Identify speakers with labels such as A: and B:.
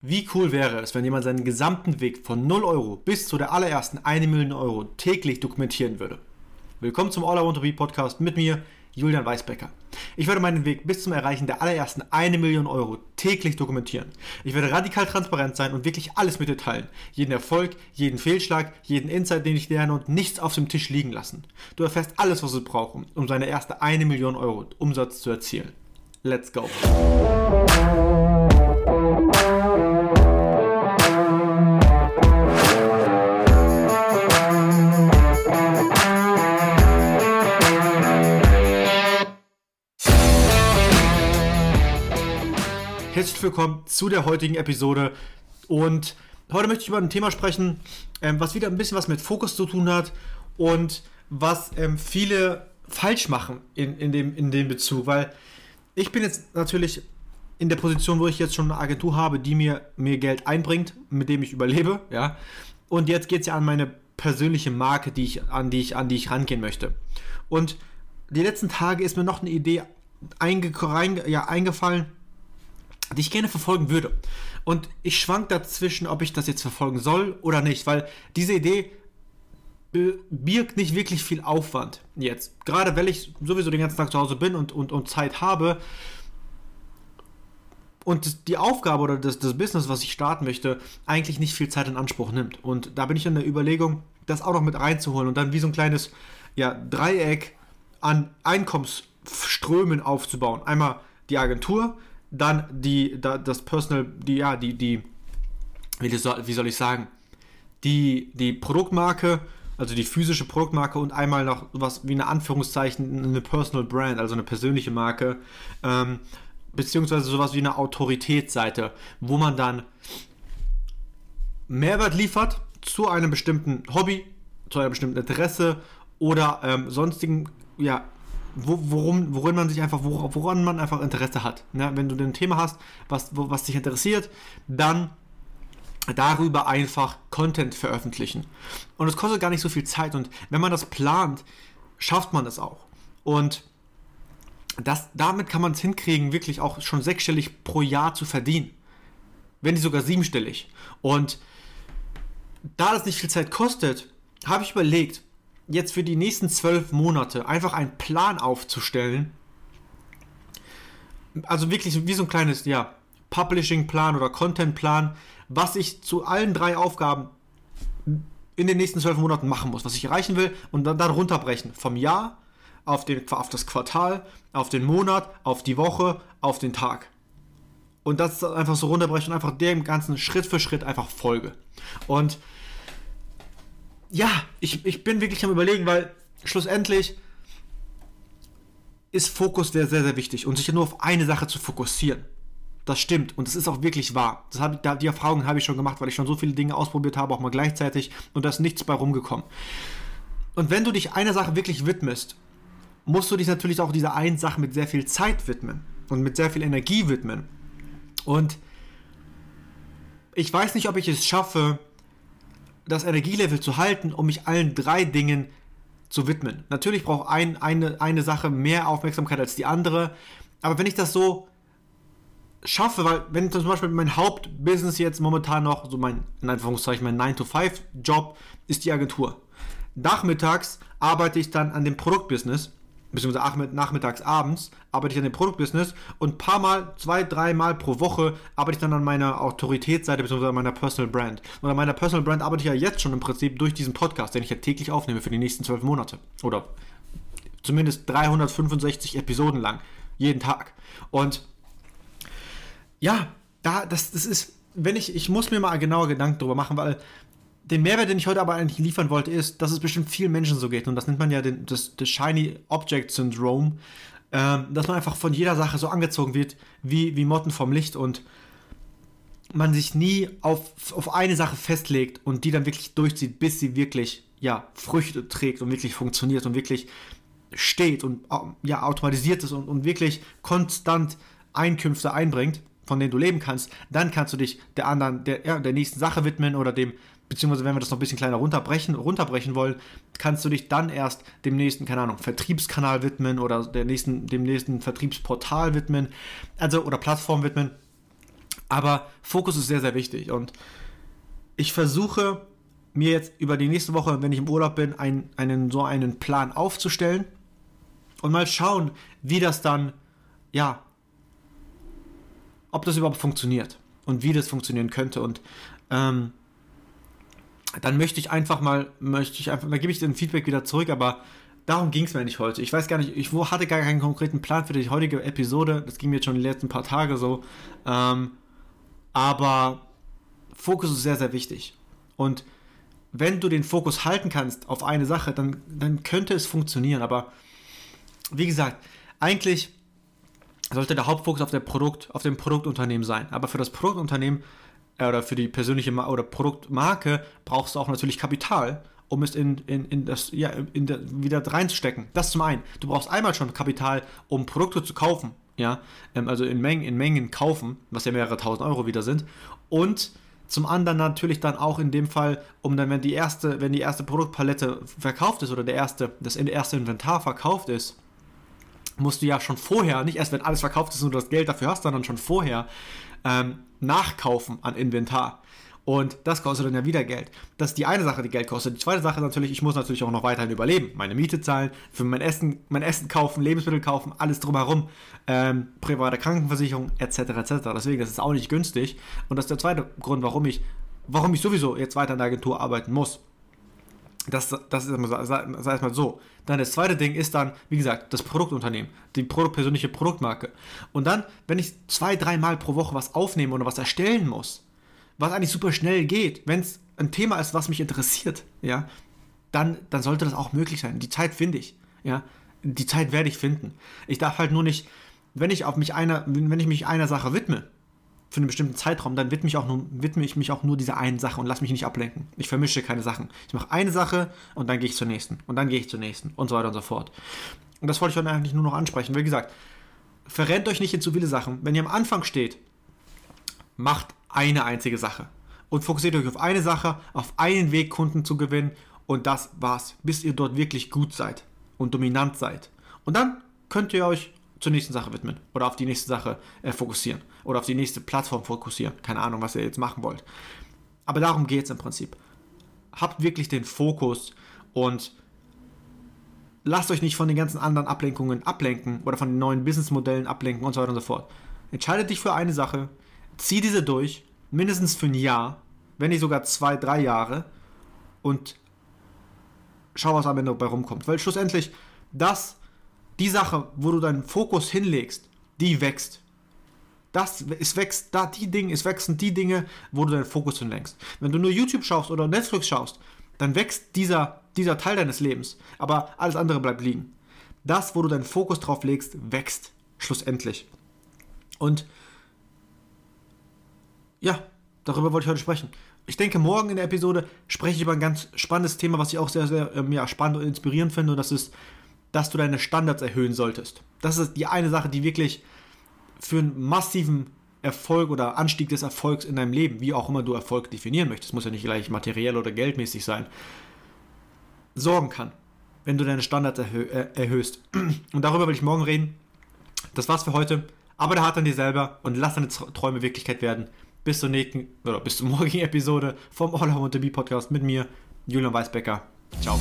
A: Wie cool wäre es, wenn jemand seinen gesamten Weg von 0 Euro bis zu der allerersten 1 Million Euro täglich dokumentieren würde? Willkommen zum All I Want to Be Podcast mit mir, Julian Weisbecker. Ich werde meinen Weg bis zum Erreichen der allerersten 1 Million Euro täglich dokumentieren. Ich werde radikal transparent sein und wirklich alles mit dir teilen. Jeden Erfolg, jeden Fehlschlag, jeden Insight, den ich lerne und nichts auf dem Tisch liegen lassen. Du erfährst alles, was du brauchst, um seine erste 1 Million Euro Umsatz zu erzielen. Let's go! Herzlich willkommen zu der heutigen Episode. Und heute möchte ich über ein Thema sprechen, ähm, was wieder ein bisschen was mit Fokus zu tun hat und was ähm, viele falsch machen in, in, dem, in dem Bezug. Weil ich bin jetzt natürlich in der Position, wo ich jetzt schon eine Agentur habe, die mir, mir Geld einbringt, mit dem ich überlebe. Ja? Und jetzt geht es ja an meine persönliche Marke, die ich, an, die ich, an die ich rangehen möchte. Und die letzten Tage ist mir noch eine Idee einge, rein, ja, eingefallen, die ich gerne verfolgen würde. Und ich schwank dazwischen, ob ich das jetzt verfolgen soll oder nicht, weil diese Idee birgt nicht wirklich viel Aufwand jetzt. Gerade weil ich sowieso den ganzen Tag zu Hause bin und, und, und Zeit habe. Und die Aufgabe oder das, das Business, was ich starten möchte, eigentlich nicht viel Zeit in Anspruch nimmt. Und da bin ich in der Überlegung, das auch noch mit reinzuholen und dann wie so ein kleines ja, Dreieck an Einkommensströmen aufzubauen. Einmal die Agentur, dann die, das Personal, die, ja, die, die, wie soll, ich sagen, die, die Produktmarke, also die physische Produktmarke und einmal noch was wie eine Anführungszeichen, eine Personal Brand, also eine persönliche Marke, ähm, beziehungsweise sowas wie eine Autoritätsseite, wo man dann Mehrwert liefert zu einem bestimmten Hobby, zu einer bestimmten Interesse oder ähm, sonstigen ja, wo, worum, worin man sich einfach, woran man einfach Interesse hat. Ja, wenn du ein Thema hast, was, was dich interessiert, dann darüber einfach Content veröffentlichen. Und es kostet gar nicht so viel Zeit und wenn man das plant, schafft man das auch. Und das, damit kann man es hinkriegen, wirklich auch schon sechsstellig pro Jahr zu verdienen. Wenn nicht sogar siebenstellig. Und da das nicht viel Zeit kostet, habe ich überlegt, jetzt für die nächsten zwölf Monate einfach einen Plan aufzustellen. Also wirklich wie so ein kleines, ja, Publishing-Plan oder Content-Plan, was ich zu allen drei Aufgaben in den nächsten zwölf Monaten machen muss, was ich erreichen will und dann, dann runterbrechen. Vom Jahr auf, den, auf das Quartal, auf den Monat, auf die Woche, auf den Tag. Und das einfach so runterbrechen und einfach dem Ganzen Schritt für Schritt einfach folge. Und ja, ich, ich bin wirklich am Überlegen, weil schlussendlich ist Fokus sehr, sehr, sehr wichtig und sich nur auf eine Sache zu fokussieren. Das stimmt und das ist auch wirklich wahr. Das hab, die Erfahrung habe ich schon gemacht, weil ich schon so viele Dinge ausprobiert habe, auch mal gleichzeitig und da ist nichts bei rumgekommen. Und wenn du dich einer Sache wirklich widmest, musst du dich natürlich auch dieser einen Sache mit sehr viel Zeit widmen und mit sehr viel Energie widmen. Und ich weiß nicht, ob ich es schaffe, das Energielevel zu halten, um mich allen drei Dingen zu widmen. Natürlich braucht ein, eine, eine Sache mehr Aufmerksamkeit als die andere, aber wenn ich das so schaffe, weil wenn zum Beispiel mein Hauptbusiness jetzt momentan noch, so mein, in Anführungszeichen, mein 9-to-5-Job ist die Agentur. Nachmittags arbeite ich dann an dem Produktbusiness beziehungsweise nachmittags, abends, arbeite ich an dem Produktbusiness und ein paar Mal, zwei, drei Mal pro Woche arbeite ich dann an meiner Autoritätsseite beziehungsweise an meiner Personal Brand. Und an meiner Personal Brand arbeite ich ja jetzt schon im Prinzip durch diesen Podcast, den ich ja täglich aufnehme für die nächsten zwölf Monate. Oder zumindest 365 Episoden lang. Jeden Tag. Und ja, da, das, das ist, wenn ich, ich muss mir mal genauer Gedanken darüber machen, weil den Mehrwert, den ich heute aber eigentlich liefern wollte, ist, dass es bestimmt vielen Menschen so geht. Und das nennt man ja den, das, das Shiny Object Syndrome. Ähm, dass man einfach von jeder Sache so angezogen wird, wie, wie Motten vom Licht und man sich nie auf, auf eine Sache festlegt und die dann wirklich durchzieht, bis sie wirklich ja, Früchte trägt und wirklich funktioniert und wirklich steht und ja, automatisiert ist und, und wirklich konstant Einkünfte einbringt, von denen du leben kannst, dann kannst du dich der anderen, der, ja, der nächsten Sache widmen oder dem, beziehungsweise wenn wir das noch ein bisschen kleiner runterbrechen, runterbrechen wollen, kannst du dich dann erst dem nächsten, keine Ahnung, Vertriebskanal widmen oder der nächsten, dem nächsten Vertriebsportal widmen, also oder Plattform widmen. Aber Fokus ist sehr, sehr wichtig. Und ich versuche mir jetzt über die nächste Woche, wenn ich im Urlaub bin, ein, einen, so einen Plan aufzustellen und mal schauen, wie das dann, ja, ob das überhaupt funktioniert und wie das funktionieren könnte. Und ähm, dann möchte ich einfach mal, möchte ich einfach, da gebe ich den Feedback wieder zurück, aber darum ging es mir nicht heute. Ich weiß gar nicht, ich hatte gar keinen konkreten Plan für die heutige Episode. Das ging mir jetzt schon die letzten paar Tage so. Ähm, aber Fokus ist sehr, sehr wichtig. Und wenn du den Fokus halten kannst auf eine Sache, dann, dann könnte es funktionieren. Aber wie gesagt, eigentlich sollte der Hauptfokus auf, der Produkt, auf dem Produktunternehmen sein. Aber für das Produktunternehmen oder für die persönliche Ma oder Produktmarke brauchst du auch natürlich Kapital, um es in, in, in das, ja, in der, wieder reinzustecken. Das zum einen. Du brauchst einmal schon Kapital, um Produkte zu kaufen. Ja, ähm, also in Mengen, in Mengen kaufen, was ja mehrere tausend Euro wieder sind. Und zum anderen natürlich dann auch in dem Fall, um dann, wenn die erste, wenn die erste Produktpalette verkauft ist oder der erste, das erste Inventar verkauft ist, musst du ja schon vorher, nicht erst wenn alles verkauft ist und du das Geld dafür hast, sondern schon vorher ähm, nachkaufen an Inventar. Und das kostet dann ja wieder Geld. Das ist die eine Sache, die Geld kostet. Die zweite Sache ist natürlich, ich muss natürlich auch noch weiterhin überleben. Meine Miete zahlen, für mein Essen, mein Essen kaufen, Lebensmittel kaufen, alles drumherum. Ähm, private Krankenversicherung, etc. etc. Deswegen, das ist auch nicht günstig. Und das ist der zweite Grund, warum ich, warum ich sowieso jetzt weiter in der Agentur arbeiten muss. Das, das ist immer, sag ich mal so. Dann das zweite Ding ist dann, wie gesagt, das Produktunternehmen, die Produkt, persönliche Produktmarke. Und dann, wenn ich zwei, dreimal pro Woche was aufnehme oder was erstellen muss, was eigentlich super schnell geht, wenn es ein Thema ist, was mich interessiert, ja, dann, dann sollte das auch möglich sein. Die Zeit finde ich, ja. Die Zeit werde ich finden. Ich darf halt nur nicht, wenn ich auf mich einer, wenn ich mich einer Sache widme, für einen bestimmten Zeitraum, dann widme ich, auch nur, widme ich mich auch nur dieser einen Sache und lasse mich nicht ablenken. Ich vermische keine Sachen. Ich mache eine Sache und dann gehe ich zur nächsten. Und dann gehe ich zur nächsten und so weiter und so fort. Und das wollte ich heute eigentlich nur noch ansprechen. Wie gesagt, verrennt euch nicht in zu viele Sachen. Wenn ihr am Anfang steht, macht eine einzige Sache. Und fokussiert euch auf eine Sache, auf einen Weg, Kunden zu gewinnen. Und das war's. Bis ihr dort wirklich gut seid und dominant seid. Und dann könnt ihr euch zur nächsten Sache widmen oder auf die nächste Sache äh, fokussieren oder auf die nächste Plattform fokussieren. Keine Ahnung, was ihr jetzt machen wollt. Aber darum geht es im Prinzip. Habt wirklich den Fokus und lasst euch nicht von den ganzen anderen Ablenkungen ablenken oder von den neuen Businessmodellen ablenken und so weiter und so fort. Entscheidet dich für eine Sache, zieh diese durch, mindestens für ein Jahr, wenn nicht sogar zwei, drei Jahre und schau, was am Ende dabei rumkommt. Weil schlussendlich das die Sache, wo du deinen Fokus hinlegst, die wächst. Das, es wächst, da die Dinge, es wachsen die Dinge, wo du deinen Fokus hinlenkst. Wenn du nur YouTube schaust oder Netflix schaust, dann wächst dieser, dieser Teil deines Lebens. Aber alles andere bleibt liegen. Das, wo du deinen Fokus drauf legst, wächst. Schlussendlich. Und ja, darüber wollte ich heute sprechen. Ich denke, morgen in der Episode spreche ich über ein ganz spannendes Thema, was ich auch sehr, sehr ähm, ja, spannend und inspirierend finde. Und das ist dass du deine Standards erhöhen solltest. Das ist die eine Sache, die wirklich für einen massiven Erfolg oder Anstieg des Erfolgs in deinem Leben, wie auch immer du Erfolg definieren möchtest, muss ja nicht gleich materiell oder geldmäßig sein, sorgen kann, wenn du deine Standards erhö äh, erhöhst. Und darüber will ich morgen reden. Das war's für heute. Arbeite hart an dir selber und lass deine Träume Wirklichkeit werden. Bis zur nächsten oder bis zur morgigen Episode vom All I to Be Podcast mit mir, Julian Weisbecker. Ciao.